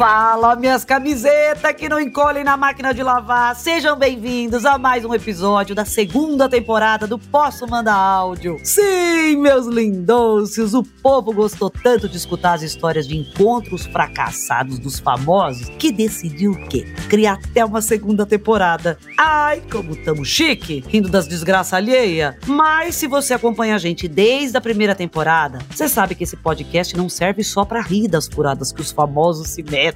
Fala, minhas camisetas que não encolhem na máquina de lavar. Sejam bem-vindos a mais um episódio da segunda temporada do Posso Mandar Áudio. Sim, meus lindôcios, o povo gostou tanto de escutar as histórias de encontros fracassados dos famosos que decidiu o quê? Criar até uma segunda temporada. Ai, como tamo chique, rindo das desgraças alheias. Mas se você acompanha a gente desde a primeira temporada, você sabe que esse podcast não serve só para rir das furadas que os famosos se metem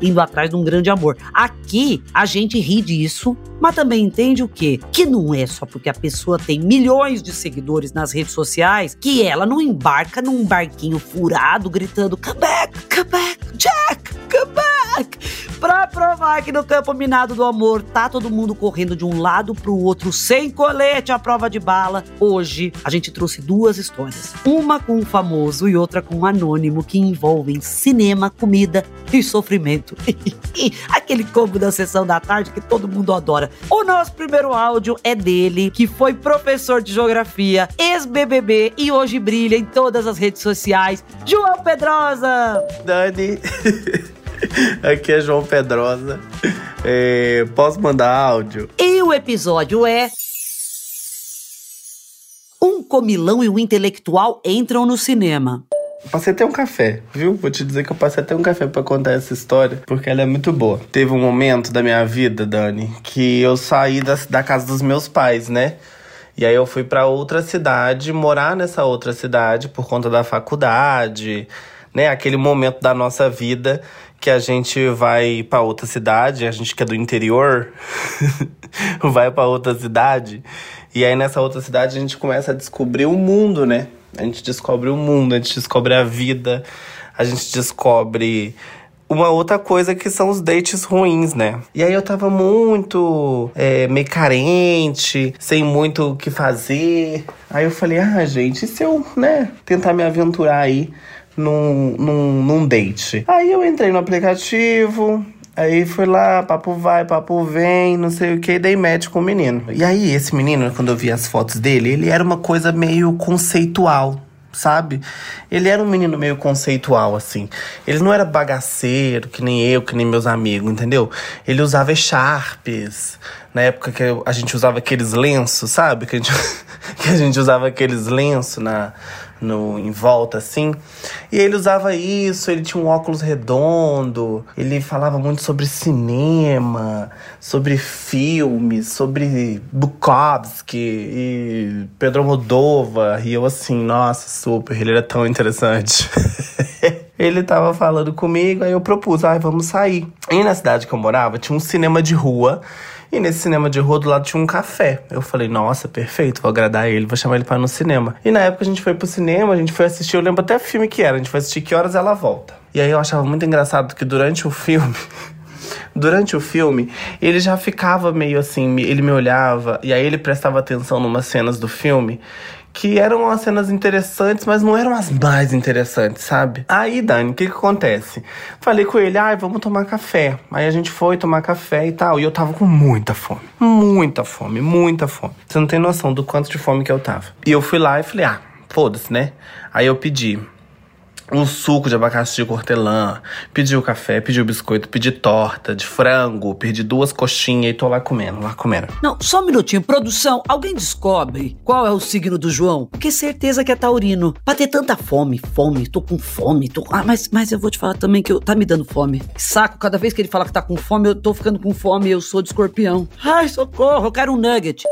indo atrás de um grande amor. Aqui a gente ri disso, mas também entende o quê? Que não é só porque a pessoa tem milhões de seguidores nas redes sociais que ela não embarca num barquinho furado gritando come back, come back, Jack, come back. Pra provar que no campo minado do amor tá todo mundo correndo de um lado pro outro sem colete à prova de bala, hoje a gente trouxe duas histórias. Uma com um famoso e outra com um anônimo que envolvem cinema, comida e sofrimento. Aquele combo da sessão da tarde que todo mundo adora. O nosso primeiro áudio é dele, que foi professor de geografia, ex-BBB e hoje brilha em todas as redes sociais. João Pedrosa! Dani. Aqui é João Pedrosa. É, posso mandar áudio? E o episódio é. Um comilão e um intelectual entram no cinema. Passei até um café, viu? Vou te dizer que eu passei até um café para contar essa história, porque ela é muito boa. Teve um momento da minha vida, Dani, que eu saí da, da casa dos meus pais, né? E aí eu fui para outra cidade, morar nessa outra cidade por conta da faculdade, né? Aquele momento da nossa vida que a gente vai para outra cidade, a gente que é do interior, vai para outra cidade. E aí nessa outra cidade a gente começa a descobrir o mundo, né? A gente descobre o mundo, a gente descobre a vida, a gente descobre uma outra coisa que são os dates ruins, né? E aí eu tava muito é, meio carente, sem muito o que fazer. Aí eu falei, ah, gente, e se eu, né, tentar me aventurar aí num, num, num date? Aí eu entrei no aplicativo, Aí fui lá, papo vai, papo vem, não sei o que, dei match com o menino. E aí, esse menino, quando eu vi as fotos dele, ele era uma coisa meio conceitual, sabe? Ele era um menino meio conceitual, assim. Ele não era bagaceiro, que nem eu, que nem meus amigos, entendeu? Ele usava echarpes. Na época que a gente usava aqueles lenços, sabe? Que a gente, que a gente usava aqueles lenços na no, em volta, assim. E ele usava isso, ele tinha um óculos redondo, ele falava muito sobre cinema, sobre filmes, sobre Bukowski e Pedro Moldova. E eu assim, nossa, super, ele era tão interessante. ele tava falando comigo, aí eu propus, ai, ah, vamos sair. E na cidade que eu morava, tinha um cinema de rua e nesse cinema de rua do lado tinha um café. Eu falei, nossa, perfeito, vou agradar ele, vou chamar ele para ir no cinema. E na época a gente foi pro cinema, a gente foi assistir, eu lembro até filme que era, a gente foi assistir Que Horas Ela Volta. E aí eu achava muito engraçado que durante o filme. durante o filme, ele já ficava meio assim, ele me olhava, e aí ele prestava atenção numas cenas do filme que eram as cenas interessantes, mas não eram as mais interessantes, sabe? Aí, Dani, o que que acontece? Falei com ele, ai, ah, vamos tomar café. Aí a gente foi tomar café e tal, e eu tava com muita fome. Muita fome, muita fome. Você não tem noção do quanto de fome que eu tava. E eu fui lá e falei, ah, foda-se, né? Aí eu pedi um suco de abacaxi de hortelã, pedi o café, pedi o biscoito, pedi torta de frango, pedi duas coxinhas e tô lá comendo, lá comendo. Não, só um minutinho. Produção, alguém descobre qual é o signo do João? Porque certeza que é taurino. Pra ter tanta fome, fome, tô com fome, tô... Ah, mas, mas eu vou te falar também que eu, tá me dando fome. Saco, cada vez que ele fala que tá com fome, eu tô ficando com fome, eu sou de escorpião. Ai, socorro, eu quero um nugget.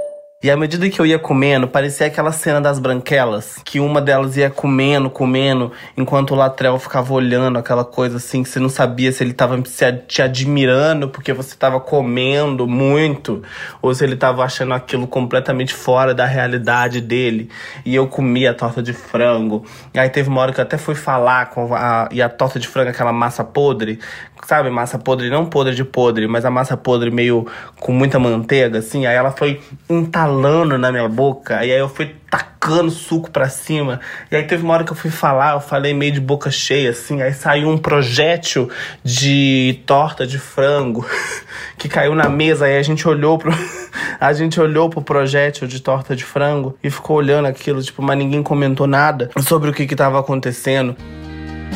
E à medida que eu ia comendo, parecia aquela cena das branquelas, que uma delas ia comendo, comendo, enquanto o Latrell ficava olhando aquela coisa assim, que você não sabia se ele tava te admirando porque você tava comendo muito, ou se ele tava achando aquilo completamente fora da realidade dele. E eu comia a torta de frango. E aí teve uma hora que eu até fui falar com a. E a torta de frango, aquela massa podre, sabe, massa podre, não podre de podre, mas a massa podre meio com muita manteiga, assim. Aí ela foi entalando na minha boca, e aí eu fui tacando suco pra cima. E aí teve uma hora que eu fui falar, eu falei meio de boca cheia, assim. Aí saiu um projétil de torta de frango que caiu na mesa. Aí a gente olhou pro. a gente olhou pro projétil de torta de frango e ficou olhando aquilo, tipo, mas ninguém comentou nada sobre o que que tava acontecendo.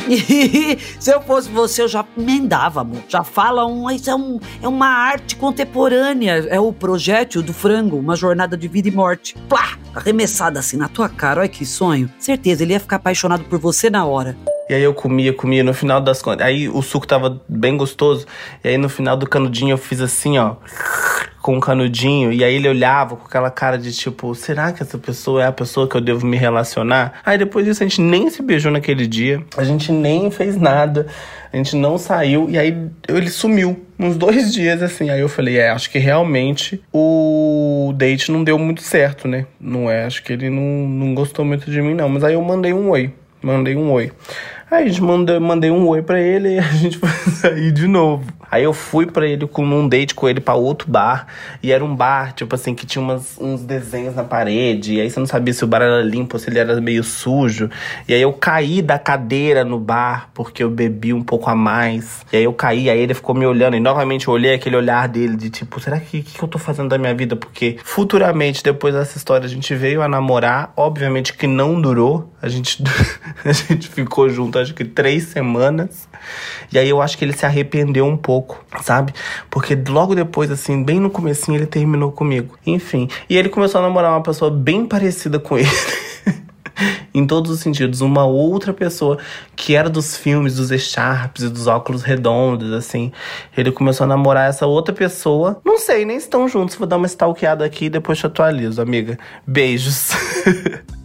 Se eu fosse você, eu já emendava, amor. Já fala um. Isso é, um, é uma arte contemporânea. É o projétil do frango, uma jornada de vida e morte. Plá! Arremessada assim na tua cara. Olha que sonho. Certeza, ele ia ficar apaixonado por você na hora. E aí eu comia, comia, no final das contas. Aí o suco tava bem gostoso. E aí no final do canudinho eu fiz assim, ó. Com um canudinho. E aí ele olhava com aquela cara de tipo, será que essa pessoa é a pessoa que eu devo me relacionar? Aí depois disso a gente nem se beijou naquele dia. A gente nem fez nada. A gente não saiu. E aí ele sumiu. Uns dois dias, assim. Aí eu falei, é, acho que realmente o date não deu muito certo, né? Não é, acho que ele não, não gostou muito de mim, não. Mas aí eu mandei um oi. Mandei um oi. Aí a gente mandou, mandei um oi pra ele e a gente foi sair de novo. Aí eu fui para ele com um date com ele para outro bar. E era um bar, tipo assim, que tinha umas, uns desenhos na parede. E aí você não sabia se o bar era limpo ou se ele era meio sujo. E aí eu caí da cadeira no bar, porque eu bebi um pouco a mais. E aí eu caí, aí ele ficou me olhando. E novamente eu olhei aquele olhar dele de tipo, será que, que eu tô fazendo da minha vida? Porque futuramente, depois dessa história, a gente veio a namorar. Obviamente que não durou. A gente, a gente ficou junto acho que três semanas. E aí eu acho que ele se arrependeu um pouco, sabe? Porque logo depois, assim, bem no comecinho, ele terminou comigo. Enfim. E ele começou a namorar uma pessoa bem parecida com ele. em todos os sentidos, uma outra pessoa que era dos filmes, dos Sharps e dos óculos redondos, assim. Ele começou a namorar essa outra pessoa. Não sei, nem estão juntos. Vou dar uma stalkeada aqui e depois te atualizo, amiga. Beijos.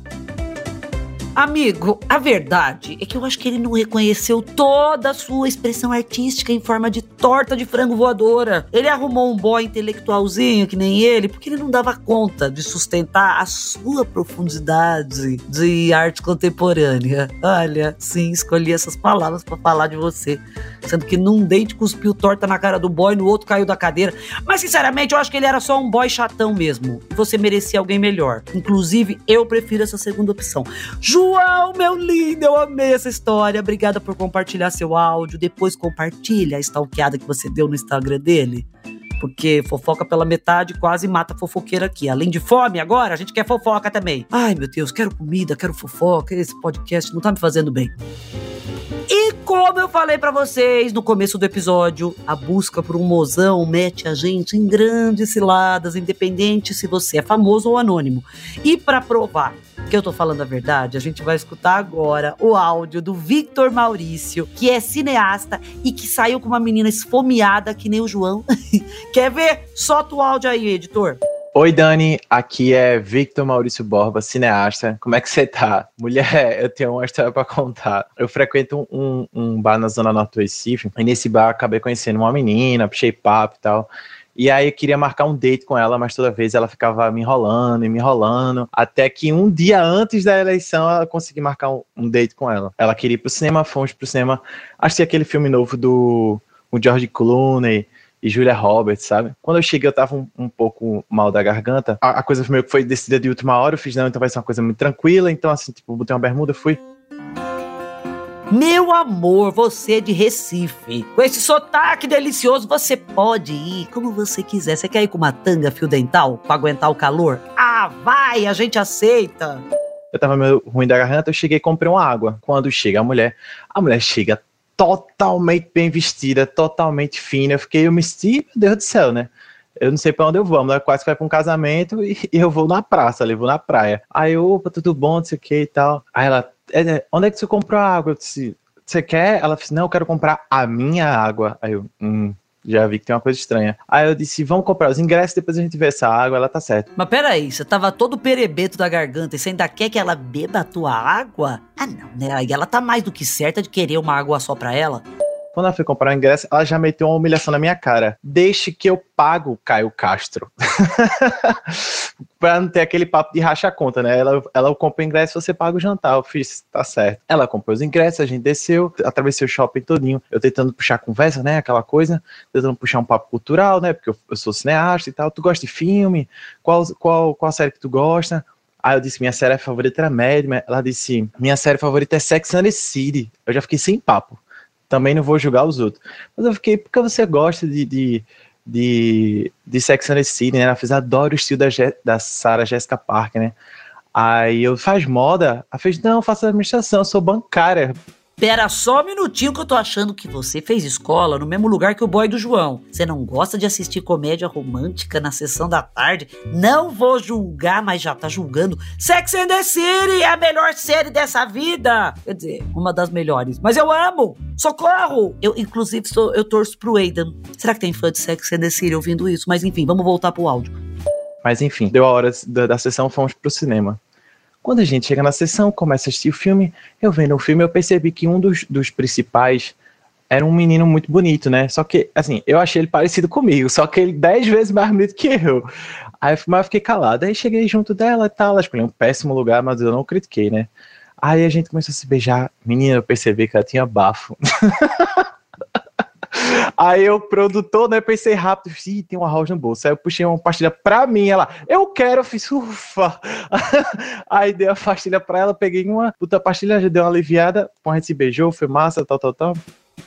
Amigo, a verdade é que eu acho que ele não reconheceu toda a sua expressão artística em forma de torta de frango voadora. Ele arrumou um boy intelectualzinho que nem ele, porque ele não dava conta de sustentar a sua profundidade de arte contemporânea. Olha, sim, escolhi essas palavras para falar de você. Sendo que num date cuspiu torta na cara do boy, no outro caiu da cadeira. Mas sinceramente, eu acho que ele era só um boy chatão mesmo. Você merecia alguém melhor. Inclusive, eu prefiro essa segunda opção. João, meu lindo, eu amei essa história. Obrigada por compartilhar seu áudio. Depois compartilha a stalkeada que você deu no Instagram dele. Porque fofoca pela metade quase mata fofoqueira aqui. Além de fome, agora a gente quer fofoca também. Ai, meu Deus, quero comida, quero fofoca. Esse podcast não tá me fazendo bem. E como eu falei para vocês no começo do episódio, a busca por um mozão mete a gente em grandes ciladas, independente se você é famoso ou anônimo. E para provar que eu tô falando a verdade, a gente vai escutar agora o áudio do Victor Maurício, que é cineasta e que saiu com uma menina esfomeada que nem o João. Quer ver? Solta o áudio aí, editor. Oi, Dani, aqui é Victor Maurício Borba, cineasta. Como é que você tá? Mulher, eu tenho uma história para contar. Eu frequento um, um, bar na Zona Norte do Recife, e nesse bar acabei conhecendo uma menina, puxei papo e tal. E aí eu queria marcar um date com ela, mas toda vez ela ficava me enrolando e me enrolando. Até que um dia antes da eleição eu consegui marcar um, date com ela. Ela queria ir pro cinema, fomos pro cinema. Achei aquele filme novo do o George Clooney e Julia Roberts, sabe? Quando eu cheguei, eu tava um, um pouco mal da garganta. A, a coisa meio que foi decidida de última hora. Eu fiz, não, então vai ser uma coisa muito tranquila. Então, assim, tipo, botei uma bermuda, fui. Meu amor, você é de Recife. Com esse sotaque delicioso, você pode ir como você quiser. Você quer ir com uma tanga fio dental pra aguentar o calor? Ah, vai, a gente aceita. Eu tava meio ruim da garganta, eu cheguei e comprei uma água. Quando chega a mulher, a mulher chega totalmente bem vestida, totalmente fina. Eu fiquei, eu me senti, meu Deus do céu, né? Eu não sei para onde eu vou, mas quase vai pra um casamento e, eu vou na praça, ali, vou na praia. Aí, opa, tudo bom, não sei o que e tal. Aí ela, onde é que você comprou a água? Eu disse, você quer? Ela disse, não, eu quero comprar a minha água. Aí eu, hum, já vi que tem uma coisa estranha. Aí eu disse, vamos comprar os ingressos, depois a gente vê essa água, ela tá certa. Mas peraí, você tava todo perebeto da garganta e você ainda quer que ela beba a tua água? Ah não, né? Aí ela tá mais do que certa de querer uma água só pra ela. Quando ela foi comprar o ingresso, ela já meteu uma humilhação na minha cara. Deixe que eu pago Caio Castro. pra não ter aquele papo de racha conta, né? Ela, ela compra o ingresso, você paga o jantar. Eu fiz, tá certo. Ela comprou os ingressos, a gente desceu, atravessei o shopping todinho. Eu tentando puxar conversa, né? Aquela coisa, tentando puxar um papo cultural, né? Porque eu, eu sou cineasta e tal. Tu gosta de filme? Qual, qual, qual série que tu gosta? Aí eu disse, minha série favorita era Mad Men. Ela disse, minha série favorita é Sex and the City. Eu já fiquei sem papo também não vou julgar os outros. Mas eu fiquei, porque você gosta de, de, de, de Sex and the City, né? Ela fez, adoro o estilo da, da Sarah Jessica Parker, né? Aí eu, faz moda? Ela fez, não, faço administração, sou bancária. Pera só um minutinho que eu tô achando que você fez escola no mesmo lugar que o boy do João. Você não gosta de assistir comédia romântica na sessão da tarde? Não vou julgar, mas já tá julgando. Sex and the City é a melhor série dessa vida. Quer dizer, uma das melhores. Mas eu amo! Socorro! Eu, inclusive, sou, eu torço pro Aidan. Será que tem fã de Sex and the City ouvindo isso? Mas enfim, vamos voltar pro áudio. Mas enfim, deu a hora da, da sessão, fomos pro cinema. Quando a gente chega na sessão, começa a assistir o filme, eu vendo o filme, eu percebi que um dos, dos principais era um menino muito bonito, né? Só que, assim, eu achei ele parecido comigo, só que ele dez vezes mais bonito que eu. Aí mas eu fiquei calado. Aí cheguei junto dela e tal, ela escolheu um péssimo lugar, mas eu não critiquei, né? Aí a gente começou a se beijar. Menina, eu percebi que ela tinha bafo. Aí eu, produtor, né, pensei rápido, ih, tem um arroz no bolso. Aí eu puxei uma pastilha pra mim, ela, eu quero, eu fiz, ufa. Aí dei a pastilha pra ela, peguei uma puta pastilha, já deu uma aliviada, a gente se beijou, foi massa, tal, tal, tal.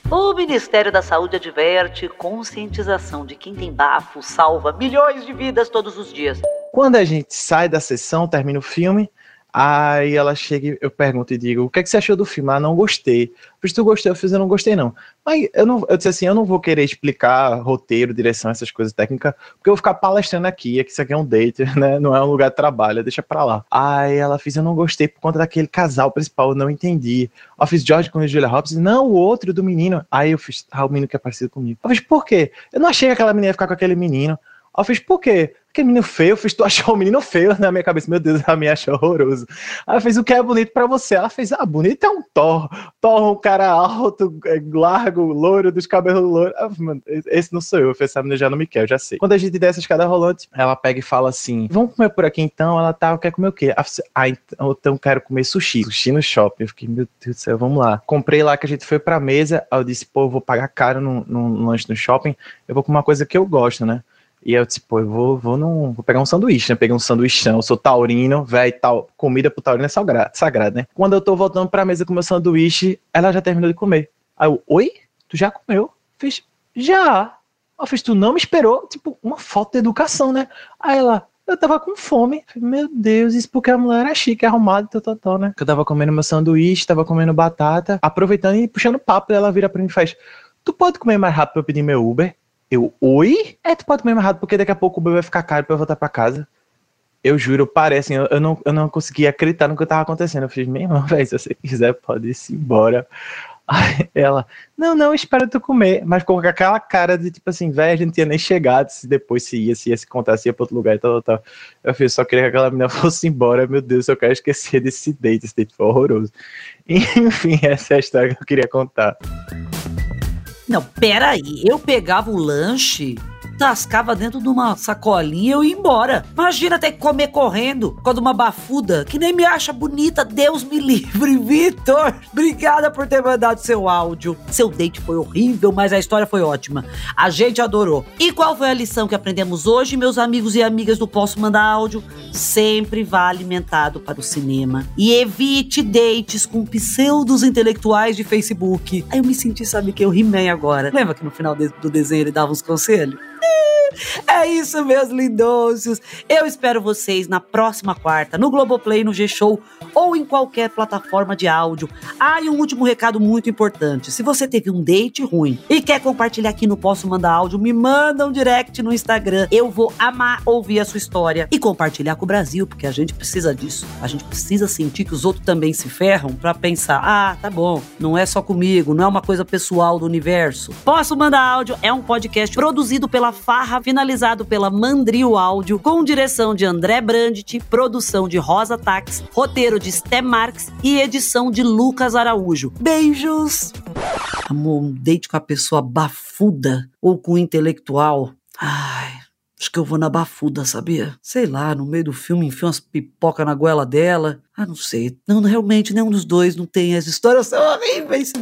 O Ministério da Saúde adverte: conscientização de quem tem bafo salva milhões de vidas todos os dias. Quando a gente sai da sessão, termina o filme, Aí ela chega, eu pergunto e digo, o que, é que você achou do filme? Ah, não gostei. Pois tu gostou, eu fiz, eu não gostei não. Mas eu não, eu disse assim, eu não vou querer explicar roteiro, direção, essas coisas técnicas, porque eu vou ficar palestrando aqui, que isso aqui é um date, né? Não é um lugar de trabalho, deixa pra lá. Aí ela fez, eu não gostei por conta daquele casal principal, eu não entendi. Eu fiz George com a Julia Roberts, não, o outro do menino. Aí eu fiz, ah, o menino que é parecido comigo. Eu fiz, por quê? Eu não achei que aquela menina ia ficar com aquele menino. Eu fiz, por quê? Porque menino feio, eu fiz, tu achou o menino feio na minha cabeça, meu Deus, ela me achou horroroso. Aí eu fiz, o que é bonito pra você? Ela fez, ah, bonito é um Thor. Thor, um cara alto, é, largo, loiro, dos cabelos louros. Ah, mano, esse não sou eu, essa menina já não me quer, eu já sei. Quando a gente desce a escada rolante, ela pega e fala assim, vamos comer por aqui então? Ela tá, quer comer o quê? Ah, então, quero comer sushi. Sushi no shopping. Eu fiquei, meu Deus do céu, vamos lá. Comprei lá que a gente foi pra mesa, aí eu disse, pô, eu vou pagar caro no lanche no shopping, eu vou comer uma coisa que eu gosto, né? E eu, tipo, eu vou, vou, num, vou pegar um sanduíche, né? Peguei um sanduíchão, eu sou taurino, velho, tal. Comida pro taurino é sagrada, sagrado, né? Quando eu tô voltando pra mesa com meu sanduíche, ela já terminou de comer. Aí eu, oi? Tu já comeu? Fiz, já. Eu fiz, tu não me esperou? Tipo, uma falta de educação, né? Aí ela, eu tava com fome. Meu Deus, isso porque a mulher era chique, arrumada, tal, né? Eu tava comendo meu sanduíche, tava comendo batata, aproveitando e puxando papo, ela vira pra mim e faz, tu pode comer mais rápido pra eu pedir meu Uber? Eu, oi? É, tu pode comer mais rápido, porque daqui a pouco o bebê vai ficar caro pra eu voltar pra casa. Eu juro, parece, eu, eu, não, eu não conseguia acreditar no que tava acontecendo. Eu fiz, minha irmã, velho, se você quiser, pode ir embora. Aí ela, não, não, espera tu comer. Mas com aquela cara de tipo assim, velho, a gente tinha nem chegado, se depois se ia, se ia se contar, se ia pra outro lugar e tal, tal, tal. Eu fiz, só queria que aquela menina fosse embora. Meu Deus, eu quero esquecer desse date, esse date foi horroroso. Enfim, essa é a história que eu queria contar. Não, peraí, eu pegava o lanche tascava dentro de uma sacolinha e eu ia embora. Imagina ter que comer correndo com uma bafuda que nem me acha bonita. Deus me livre, Vitor. Obrigada por ter mandado seu áudio. Seu date foi horrível, mas a história foi ótima. A gente adorou. E qual foi a lição que aprendemos hoje, meus amigos e amigas do Posso Mandar Áudio? Sempre vá alimentado para o cinema. E evite dates com pseudos intelectuais de Facebook. Aí eu me senti, sabe que eu rimei agora. Lembra que no final do desenho ele dava uns conselhos? Woo! É isso, meus lindôcios. Eu espero vocês na próxima quarta, no Globoplay, no G-Show ou em qualquer plataforma de áudio. Ah, e um último recado muito importante. Se você teve um date ruim e quer compartilhar aqui no Posso Mandar Áudio, me manda um direct no Instagram. Eu vou amar ouvir a sua história e compartilhar com o Brasil, porque a gente precisa disso. A gente precisa sentir que os outros também se ferram para pensar: ah, tá bom, não é só comigo, não é uma coisa pessoal do universo. Posso Mandar Áudio é um podcast produzido pela Farra finalizado pela Mandrio Áudio, com direção de André Brandt, produção de Rosa Tax, roteiro de Sté Marques e edição de Lucas Araújo. Beijos! Amor, um date com a pessoa bafuda ou com o intelectual? Ai, Acho que eu vou na bafuda, sabia? Sei lá, no meio do filme enfio umas pipoca na goela dela. Ah, não sei. Não, realmente, nenhum dos dois não tem. As histórias são horríveis.